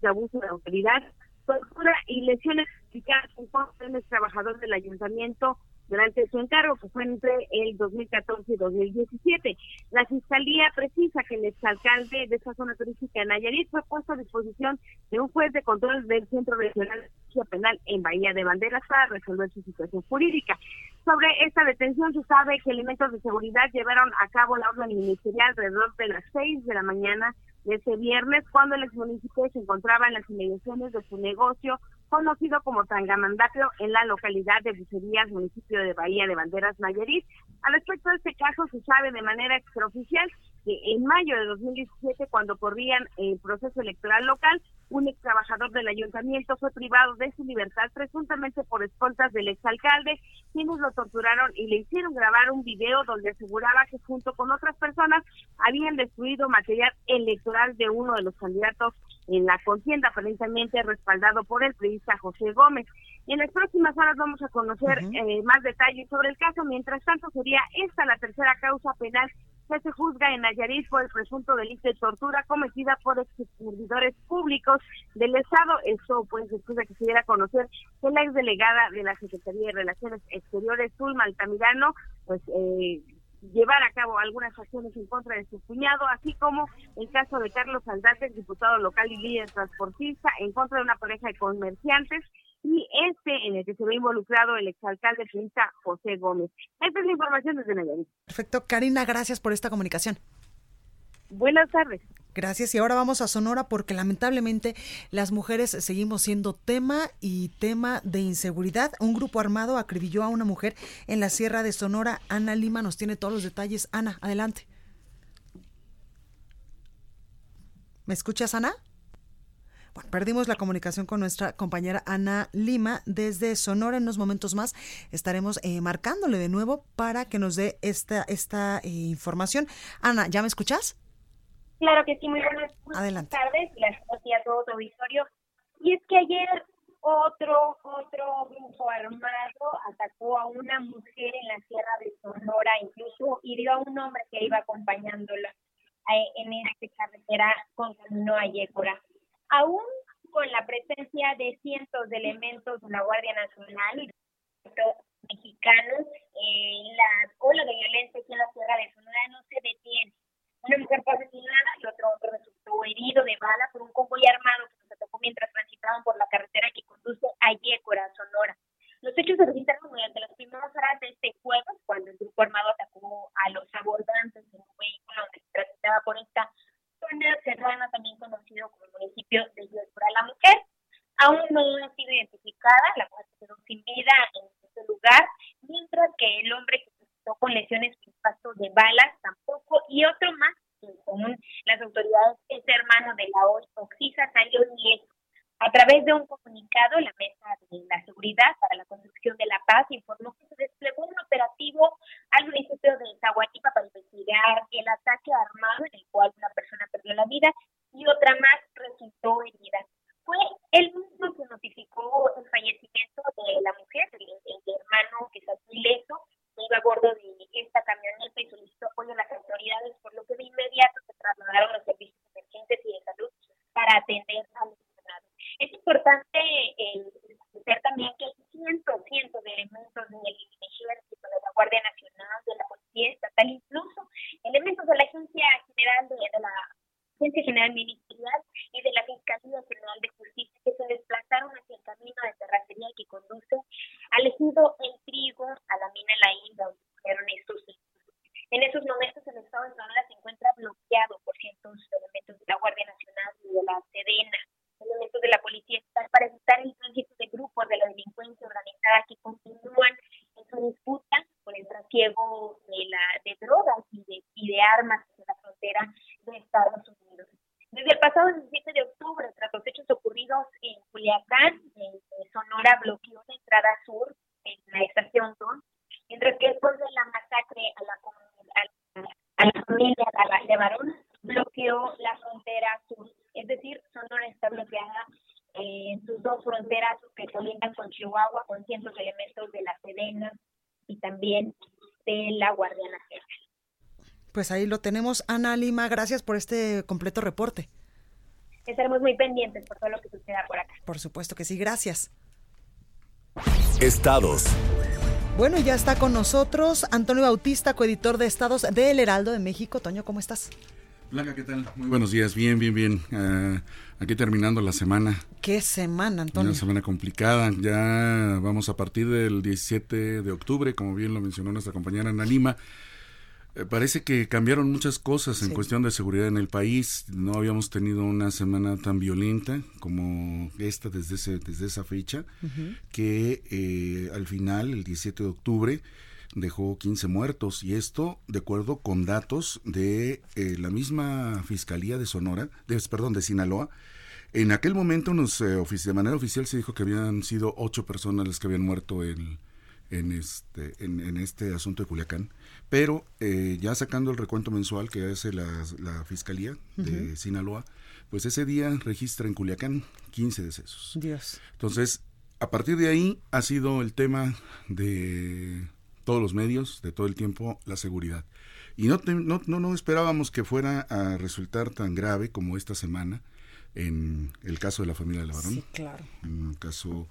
S11: de abuso de autoridad, tortura y lesiones físicas. En contra del trabajador del ayuntamiento durante su encargo, que fue entre el 2014 y 2017. La Fiscalía precisa que el exalcalde de esa zona turística de Nayarit fue puesto a disposición de un juez de control del Centro Regional justicia penal en Bahía de Banderas para resolver su situación jurídica. Sobre esta detención se sabe que elementos de seguridad llevaron a cabo la orden ministerial alrededor de las 6 de la mañana de ese viernes cuando el ex municipio se encontraba en las inmediaciones de su negocio conocido como Tangamandapio en la localidad de Bucerías, municipio de Bahía de Banderas, Nayarit. Al respecto de este caso se sabe de manera extraoficial que en mayo de 2017, cuando corrían el proceso electoral local, un ex trabajador del ayuntamiento fue privado de su libertad presuntamente por escoltas del exalcalde, quienes lo torturaron y le hicieron grabar un video donde aseguraba que junto con otras personas habían destruido material electoral de uno de los candidatos en la contienda, aparentemente respaldado por el periodista José Gómez. En las próximas horas vamos a conocer eh, más detalles sobre el caso. Mientras tanto, sería esta la tercera causa penal que se juzga en Nayarit por el presunto delito de tortura cometida por ex servidores públicos del Estado. Eso, pues, después de que se diera a conocer que la exdelegada de la Secretaría de Relaciones Exteriores, Zulma Altamirano, pues, eh, llevar a cabo algunas acciones en contra de su cuñado, así como el caso de Carlos Aldate, diputado local y líder transportista, en contra de una pareja de comerciantes y este en el que se ve involucrado el exalcalde Pinta José Gómez. Esta es la información desde Nayarit.
S2: Perfecto. Karina, gracias por esta comunicación.
S11: Buenas tardes.
S2: Gracias. Y ahora vamos a Sonora porque lamentablemente las mujeres seguimos siendo tema y tema de inseguridad. Un grupo armado acribilló a una mujer en la Sierra de Sonora. Ana Lima nos tiene todos los detalles. Ana, adelante. ¿Me escuchas, Ana? Bueno, perdimos la comunicación con nuestra compañera Ana Lima desde Sonora. En unos momentos más estaremos eh, marcándole de nuevo para que nos dé esta, esta eh, información. Ana, ¿ya me escuchas?
S12: Claro que sí, muy buenas, tardes, las a todo tu auditorio. Y es que ayer otro otro grupo armado atacó a una mujer en la Sierra de Sonora, incluso hirió a un hombre que iba acompañándola eh, en esta carretera con camino a Yécora aún con la presencia de cientos de elementos de la Guardia Nacional y mexicanos, eh, la ola de violencia aquí en la Sierra de Sonora no se detiene. Una mujer fue asesinada y otro hombre resultó herido de bala por un convoy armado que se atacó mientras transitaban por la carretera que conduce a Yécora, Sonora. Los hechos se registraron durante las primeras horas de este jueves, cuando el grupo armado atacó a los abordantes en un vehículo se transitaba por esta zona serrana, también conocido como municipio de Yécora. La mujer aún no ha sido identificada, la mujer quedó sin vida en este lugar, mientras que el hombre que resultó con lesiones por impacto de balas tampoco, y otro más, que según las autoridades es hermano de la hoy Oxisa, salió ileso. A través de un comunicado, la Mesa de la Seguridad para la Construcción de la Paz informó que se desplegó un operativo al municipio de Zaguatipa para investigar el ataque armado en el cual una persona perdió la vida y otra más resultó herida. Fue el mismo que notificó el fallecimiento de la mujer, el, hermano que salió ileso, que iba a bordo de esta camioneta y solicitó apoyo a las autoridades, por lo que de inmediato se trasladaron los servicios emergentes y de salud para atender al es importante eh, también que hay cientos, cientos de elementos del ejército, de la Guardia Nacional, de la Policía Estatal, incluso elementos de la Agencia General de, la Agencia General Ministerial y de la Fiscalía General de Justicia que se desplazaron hacia el camino de terracería que conduce al ejido El Trigo, a la mina La Inda, donde fueron estos en esos momentos el estado de Sonora se encuentra bloqueado por cientos de elementos de la Guardia Nacional y de la Sedena elementos de la policía estatal para evitar el tránsito de grupos de la delincuencia organizada que continúan en su disputa por el trasiego de, la, de drogas y de, y de armas en la frontera de Estados Unidos. Desde el pasado 17 de octubre, tras los hechos ocurridos en Culiacán, Sonora bloqueó la entrada sur en la estación 2, mientras que después de la masacre a la, a, la familia de varón, bloqueó la frontera sur es decir, Sonora está bloqueada eh, en sus dos fronteras que colindan con Chihuahua, con cientos de elementos de la Sedena y también de la Guardia Nacional.
S2: Pues ahí lo tenemos. Ana Lima, gracias por este completo reporte.
S12: Estaremos muy pendientes por todo lo que suceda por acá.
S2: Por supuesto que sí, gracias.
S1: Estados.
S2: Bueno, ya está con nosotros Antonio Bautista, coeditor de Estados del Heraldo de México. Toño, ¿cómo estás?
S13: Blanca, ¿qué tal? Muy buenos días, bien, bien, bien. Uh, aquí terminando la semana.
S2: ¿Qué semana, Antonio?
S13: Una semana complicada. Ya vamos a partir del 17 de octubre, como bien lo mencionó nuestra compañera Ana Lima. Eh, parece que cambiaron muchas cosas en sí. cuestión de seguridad en el país. No habíamos tenido una semana tan violenta como esta desde, ese, desde esa fecha, uh -huh. que eh, al final, el 17 de octubre, dejó 15 muertos y esto de acuerdo con datos de eh, la misma Fiscalía de Sonora, de, perdón, de Sinaloa. En aquel momento nos, eh, de manera oficial se dijo que habían sido ocho personas las que habían muerto en, en, este, en, en este asunto de Culiacán, pero eh, ya sacando el recuento mensual que hace la, la Fiscalía uh -huh. de Sinaloa, pues ese día registra en Culiacán 15 decesos.
S2: Dios.
S13: Entonces, a partir de ahí ha sido el tema de todos los medios, de todo el tiempo, la seguridad. Y no, te, no, no, no, esperábamos que fuera a resultar tan grave como esta semana en el caso de la familia de Levarón.
S2: Sí, claro.
S13: Un caso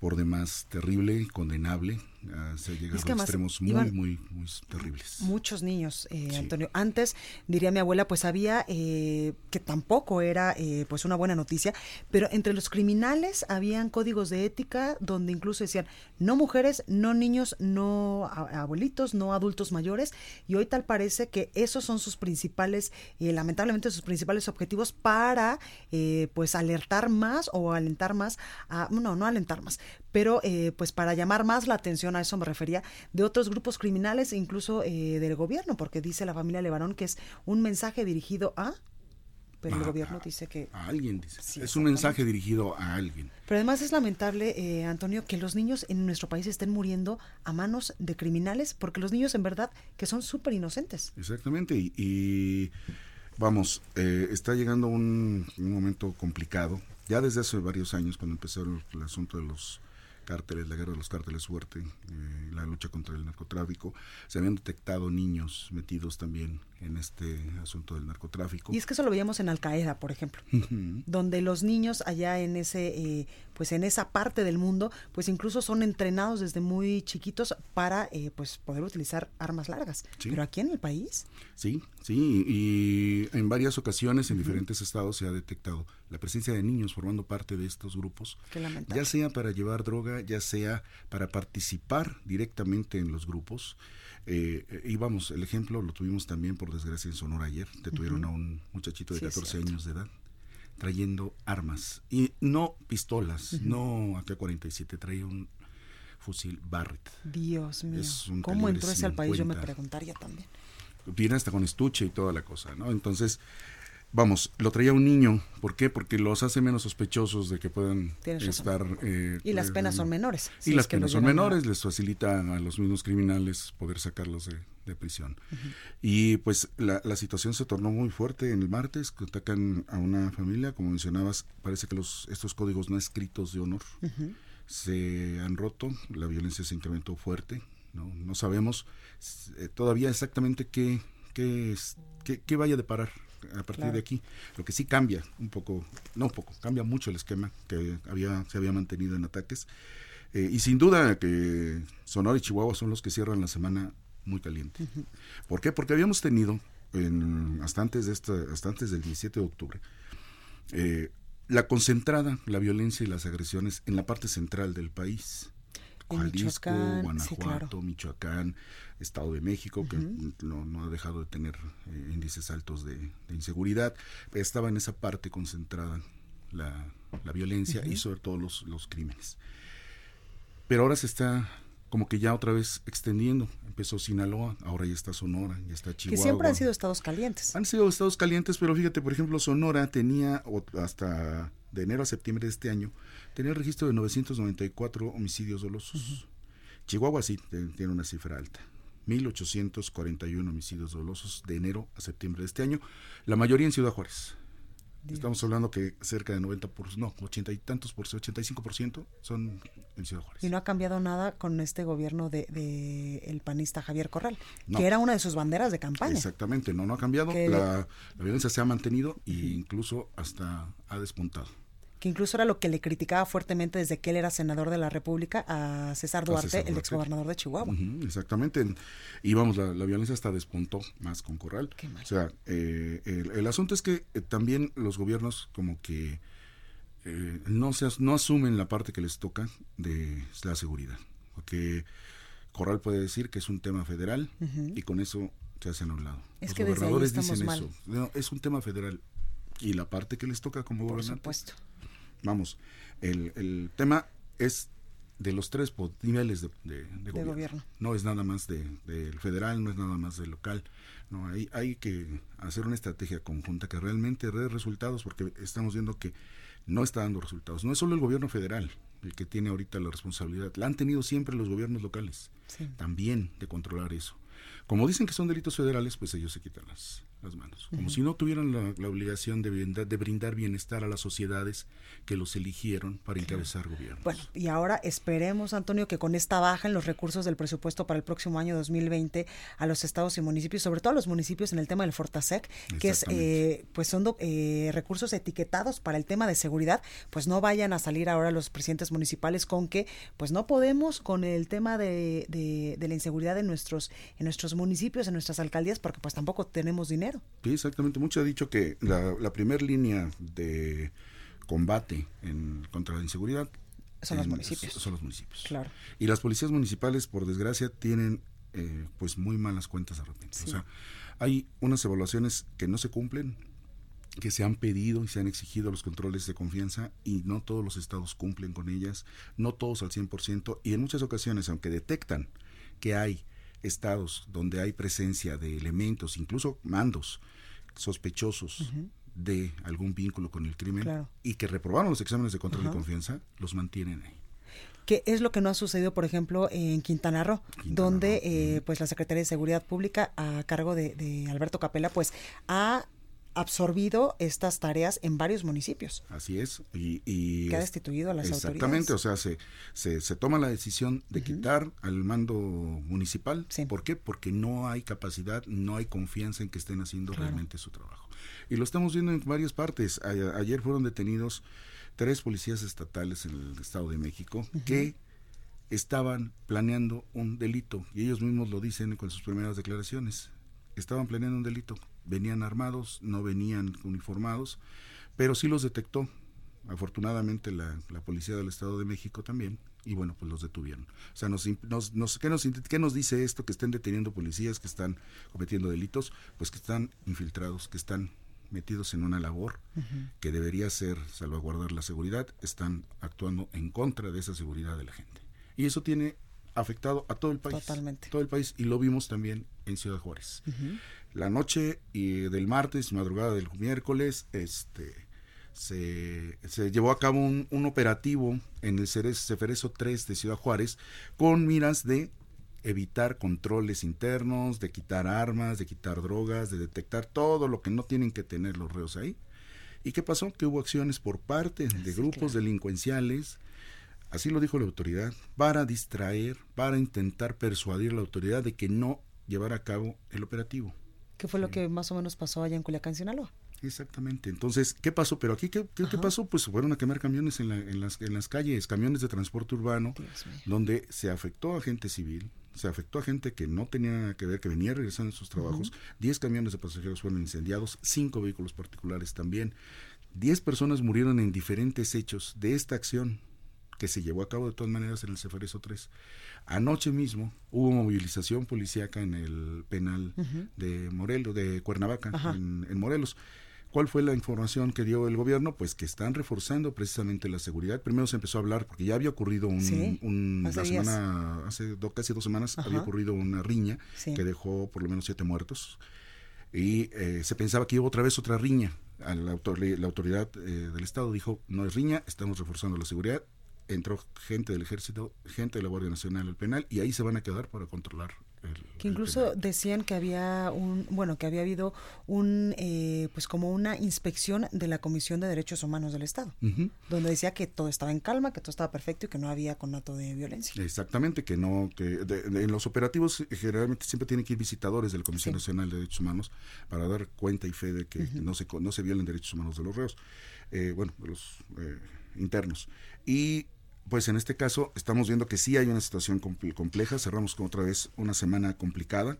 S13: por demás terrible, condenable, uh, se ha llegado es que a extremos muy, muy, muy terribles.
S2: Muchos niños, eh, sí. Antonio. Antes, diría mi abuela, pues había, eh, que tampoco era eh, pues una buena noticia, pero entre los criminales habían códigos de ética donde incluso decían, no mujeres, no niños, no abuelitos, no adultos mayores, y hoy tal parece que esos son sus principales, eh, lamentablemente sus principales objetivos para eh, pues alertar más o alentar más, a, no, no alentar más, pero eh, pues para llamar más la atención, a eso me refería, de otros grupos criminales, incluso eh, del gobierno, porque dice la familia Levarón que es un mensaje dirigido a pero el
S13: Ah,
S2: gobierno dice que...
S13: A alguien, dice.
S2: Sí,
S13: es un mensaje dirigido a alguien.
S2: Pero además es lamentable, eh, Antonio, que los niños en nuestro país estén muriendo a manos de criminales, porque los niños en verdad que son súper inocentes.
S13: Exactamente, y, y vamos, eh, está llegando un, un, momento complicado, ya desde hace varios años, cuando empezó el, el asunto de los cárteles, la guerra de los cárteles fuerte, eh, la lucha contra el narcotráfico, se habían detectado niños metidos también en este asunto del narcotráfico.
S2: Y es que eso lo veíamos en Al Qaeda, por ejemplo, donde los niños allá en ese, eh, pues en esa parte del mundo, pues incluso son entrenados desde muy chiquitos para, eh, pues poder utilizar armas largas. Sí. Pero aquí en el país.
S13: Sí, sí, y en varias ocasiones en uh -huh. diferentes estados se ha detectado la presencia de niños formando parte de estos grupos, ya sea para llevar droga, ya sea para participar directamente en los grupos. Eh, y vamos, el ejemplo lo tuvimos también por desgracia en Sonora ayer, detuvieron uh -huh. a un muchachito de sí, 14 años de edad trayendo armas y no pistolas, uh -huh. no AK-47, traía un fusil Barrett.
S2: Dios mío, ¿cómo entró ese al país? Yo me preguntaría también.
S13: Viene hasta con estuche y toda la cosa, ¿no? Entonces, vamos, lo traía un niño. ¿Por qué? Porque los hace menos sospechosos de que puedan estar.
S2: Eh, y las penas eh, son menores.
S13: Y si las es penas son menores, a... les facilita a los mismos criminales poder sacarlos de, de prisión. Uh -huh. Y pues la, la, situación se tornó muy fuerte en el martes, que atacan a una familia, como mencionabas, parece que los estos códigos no escritos de honor uh -huh. se han roto, la violencia se incrementó fuerte. No, no sabemos eh, todavía exactamente qué, qué, qué, qué vaya a deparar a partir claro. de aquí. Lo que sí cambia un poco, no un poco, cambia mucho el esquema que había, se había mantenido en ataques. Eh, y sin duda que Sonora y Chihuahua son los que cierran la semana muy caliente. Uh -huh. ¿Por qué? Porque habíamos tenido, en, hasta, antes de esta, hasta antes del 17 de octubre, eh, la concentrada, la violencia y las agresiones en la parte central del país. Jalisco, Guanajuato, sí, claro. Michoacán, Estado de México, uh -huh. que no, no, ha dejado de tener eh, índices altos de, de, inseguridad. Estaba en esa parte concentrada la, la violencia uh -huh. y sobre todo los, los crímenes. Pero ahora se está como que ya otra vez extendiendo. Empezó Sinaloa, ahora ya está Sonora, ya está Chihuahua.
S2: Que siempre han sido estados calientes.
S13: Han sido estados calientes, pero fíjate, por ejemplo, Sonora tenía hasta de enero a septiembre de este año, tenía el registro de 994 homicidios dolosos. Uh -huh. Chihuahua sí tiene una cifra alta. 1.841 homicidios dolosos de enero a septiembre de este año, la mayoría en Ciudad Juárez. Dios. Estamos hablando que cerca de 90 por, no, 80 y tantos por 85% son en Ciudad Juárez.
S2: Y no ha cambiado nada con este gobierno de, de el panista Javier Corral, no. que era una de sus banderas de campaña.
S13: Exactamente, no, no ha cambiado, la, la, violencia se ha mantenido e incluso hasta ha despuntado.
S2: Que incluso era lo que le criticaba fuertemente desde que él era senador de la República a César Duarte, el exgobernador de Chihuahua.
S13: exactamente. Y vamos, la, violencia hasta despuntó más con Corral. O sea, eh, el, asunto es que eh, también los gobiernos como que eh, no, se, no asumen la parte que les toca de la seguridad. Porque Corral puede decir que es un tema federal y con eso se hacen a un lado.
S2: Es
S13: Los
S2: que
S13: gobernadores
S2: dicen
S13: eso. es un tema federal y la parte que les toca como gobernantes.
S2: Por supuesto.
S13: Vamos, el, el tema es de los tres niveles de, de, gobierno. No es nada más del de, federal, no es nada más del local. No, hay, hay que hacer una estrategia conjunta que realmente dé resultados porque estamos viendo que no está dando resultados. No es solo el gobierno federal el que tiene ahorita la responsabilidad, la han tenido siempre los gobiernos locales también de controlar eso. Como dicen que son delitos federales, pues ellos se quitan las, las manos. Como si no tuvieran la, obligación de brindar, de brindar, bienestar a las sociedades que los eligieron para encabezar gobierno.
S2: Bueno, y ahora esperemos, Antonio, que con esta baja en los recursos del presupuesto para el próximo año 2020 a los estados y municipios, sobre todo a los municipios en el tema del Fortasec, que es, eh, pues son eh, recursos etiquetados para el tema de seguridad, pues no vayan a salir ahora los presidentes municipales con que, pues no podemos con el tema de, de, de la inseguridad en nuestros, en nuestros municipios, en nuestras alcaldías, porque pues tampoco tenemos dinero.
S13: Sí, exactamente. Mucho ha dicho que la, la primera línea de combate en, contra la inseguridad
S2: son los municipios.
S13: Son los municipios.
S2: Claro.
S13: Y las policías municipales, por desgracia, tienen eh, pues muy malas cuentas de repente. O sea, hay unas evaluaciones que no se cumplen, que se han pedido y se han exigido los controles de confianza y no todos los estados cumplen con ellas, no todos al 100% y en muchas ocasiones, aunque detectan que hay estados donde hay presencia de elementos, incluso mandos sospechosos de algún vínculo con el crimen y que reprobaron los exámenes de control de confianza, los mantienen ahí.
S2: Que es lo que no ha sucedido, por ejemplo, en Quintana Roo, donde eh, pues la Secretaría de Seguridad Pública a cargo de, de Alberto Capela pues ha absorbido estas tareas en varios municipios.
S13: Así es. Y, y
S2: que ha destituido a las
S13: exactamente,
S2: autoridades.
S13: Exactamente, o sea, se, se, toma la decisión de quitar al mando municipal. ¿Por qué? Porque no hay capacidad, no hay confianza en que estén haciendo realmente su trabajo. Y lo estamos viendo en varias partes. ayer fueron detenidos tres policías estatales en el Estado de México que estaban planeando un delito y ellos mismos lo dicen con sus primeras declaraciones. Estaban planeando un delito venían armados, no venían uniformados, pero sí los detectó. Afortunadamente la, policía del Estado de México también, y bueno, pues los detuvieron. O sea, nos, nos, ¿qué, nos, ¿qué nos dice esto? Que estén deteniendo policías que están cometiendo delitos, pues que están infiltrados, que están metidos en una labor que debería ser salvaguardar la seguridad, están actuando en contra de esa seguridad de la gente. Y eso tiene afectado a todo el país.
S2: Totalmente.
S13: Todo el país, y lo vimos también en Ciudad Juárez la noche y del martes, madrugada del miércoles, este, se, se llevó a cabo un, un operativo en el Ceferezo 3 de Ciudad Juárez con miras de evitar controles internos, de quitar armas, de quitar drogas, de detectar todo lo que no tienen que tener los reos ahí. ¿Y qué pasó? Que hubo acciones por parte de grupos delincuenciales, así lo dijo la autoridad, para distraer, para intentar persuadir a la autoridad de que no llevara a cabo el operativo.
S2: ¿Qué fue lo que más o menos pasó allá en Culiacán, Sinaloa?
S13: Exactamente. Entonces, ¿qué pasó? Pero aquí, ¿qué, qué, pasó? Pues fueron a quemar camiones en, en, las, en las calles, camiones de transporte urbano, donde se afectó a gente civil, se afectó a gente que no tenía nada que ver, que venía regresando en sus trabajos. Diez camiones de pasajeros fueron incendiados, cinco vehículos particulares también. Diez personas murieron en diferentes hechos de esta acción que se llevó a cabo de todas maneras en el Ceferezo 3. Anoche mismo hubo movilización policíaca en el penal de Morelos, de Cuernavaca, en, Morelos. ¿Cuál fue la información que dio el gobierno? Pues que están reforzando precisamente la seguridad. Primero se empezó a hablar, porque ya había ocurrido un, la semana, hace casi dos semanas, había ocurrido una riña que dejó por lo menos siete muertos. Y eh, se pensaba que iba otra vez otra riña. la, la autoridad eh, del Estado dijo, no es riña, estamos reforzando la seguridad entró gente del ejército, gente de la Guardia Nacional al penal y ahí se van a quedar para controlar
S2: que incluso decían que había un bueno que había habido un eh, pues como una inspección de la Comisión de Derechos Humanos del Estado donde decía que todo estaba en calma que todo estaba perfecto y que no había conato de violencia.
S13: Exactamente que no que en los operativos generalmente siempre tienen que ir visitadores de la Comisión Nacional de Derechos Humanos para dar cuenta y fe de que no se no se violen derechos humanos de los reos eh, bueno, de los eh, internos. Y pues en este caso estamos viendo que sí hay una situación compleja. Cerramos con otra vez una semana complicada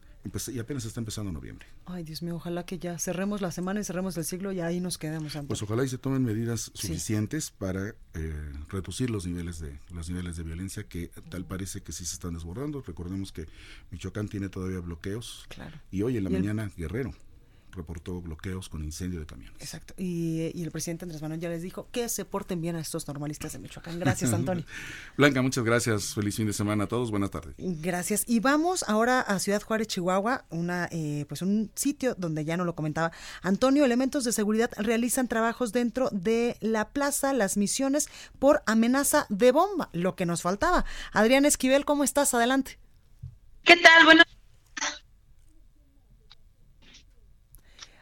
S13: y apenas está empezando noviembre.
S2: Ay, Dios mío, ojalá que ya cerremos la semana y cerremos el siglo y ahí nos quedemos.
S13: Pues ojalá y se tomen medidas suficientes para eh, reducir los niveles de los niveles de violencia que tal parece que sí se están desbordando. Recordemos que Michoacán tiene todavía bloqueos.
S2: Claro.
S13: Y hoy en la mañana Guerrero reportó bloqueos con incendio de camiones.
S2: Exacto. Y, el presidente Andrés Manuel ya les dijo que se porten bien a estos normalistas de Michoacán. Gracias, Antonio.
S13: Blanca, muchas gracias. Feliz fin de semana a todos. Buenas tardes.
S2: Gracias. Y vamos ahora a Ciudad Juárez, Chihuahua, una eh, pues un sitio donde ya no lo comentaba Antonio. Elementos de seguridad realizan trabajos dentro de la plaza Las Misiones por amenaza de bomba, lo que nos faltaba. Adrián Esquivel, ¿cómo estás? Adelante.
S14: ¿Qué tal? Buenas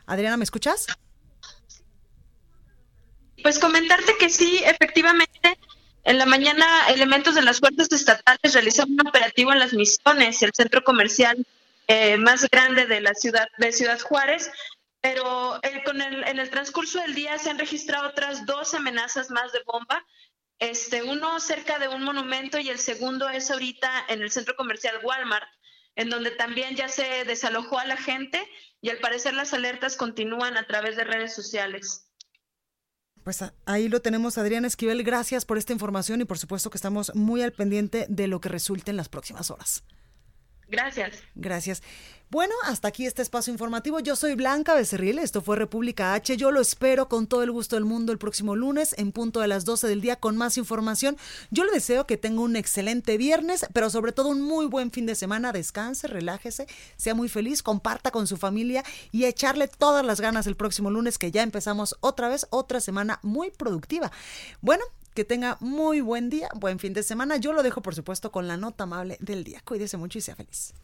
S2: Adriana, ¿me escuchas?
S14: Pues comentarte que sí, efectivamente, en la mañana elementos de las fuerzas estatales realizaron un operativo en las misiones, el centro comercial eh, más grande de la ciudad de Ciudad Juárez, pero eh, con el, en el transcurso del día se han registrado otras dos amenazas más de bomba. Este, uno cerca de un monumento y el segundo es ahorita en el centro comercial Walmart, en donde también ya se desalojó a la gente y al parecer las alertas continúan a través de redes sociales.
S2: Pues ahí lo tenemos, Adrián Esquivel. Gracias por esta información y por supuesto que estamos muy al pendiente de lo que resulte en las próximas horas.
S14: Gracias.
S2: Gracias. Bueno, hasta aquí este espacio informativo. Yo soy Blanca Becerril, esto fue República H. Yo lo espero con todo el gusto del mundo el próximo lunes en punto de las 12 del día con más información. Yo le deseo que tenga un excelente viernes, pero sobre todo un muy buen fin de semana. Descanse, relájese, sea muy feliz, comparta con su familia y echarle todas las ganas el próximo lunes que ya empezamos otra vez, otra semana muy productiva. Bueno, que tenga muy buen día, buen fin de semana. Yo lo dejo, por supuesto, con la nota amable del día. Cuídese mucho y sea feliz.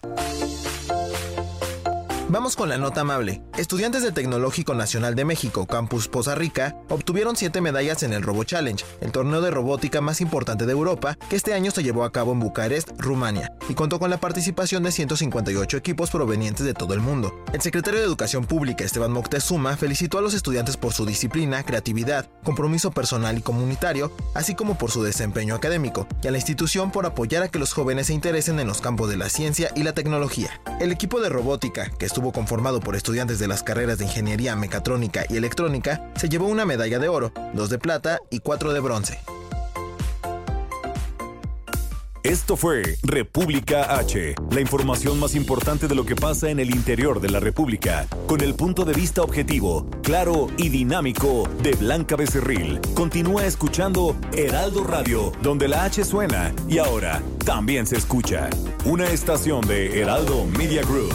S15: Vamos con la nota amable. Estudiantes del Tecnológico Nacional de México, Campus Poza Rica, obtuvieron siete medallas en el Robo Challenge, el torneo de robótica más importante de Europa, que este año se llevó a cabo en Bucarest, Rumania, y contó con la participación de 158 equipos provenientes de todo el mundo. El secretario de Educación Pública, Esteban Moctezuma, felicitó a los estudiantes por su disciplina, creatividad, compromiso personal y comunitario, así como por su desempeño académico, y a la institución por apoyar a que los jóvenes se interesen en los campos de la ciencia y la tecnología. El equipo de robótica, que estuvo estuvo conformado por estudiantes de las carreras de Ingeniería Mecatrónica y Electrónica, se llevó una medalla de oro, dos de plata y cuatro de bronce.
S1: Esto fue República H, la información más importante de lo que pasa en el interior de la República, con el punto de vista objetivo, claro y dinámico de Blanca Becerril. Continúa escuchando Heraldo Radio, donde la H suena y ahora también se escucha. Una estación de Heraldo Media Group.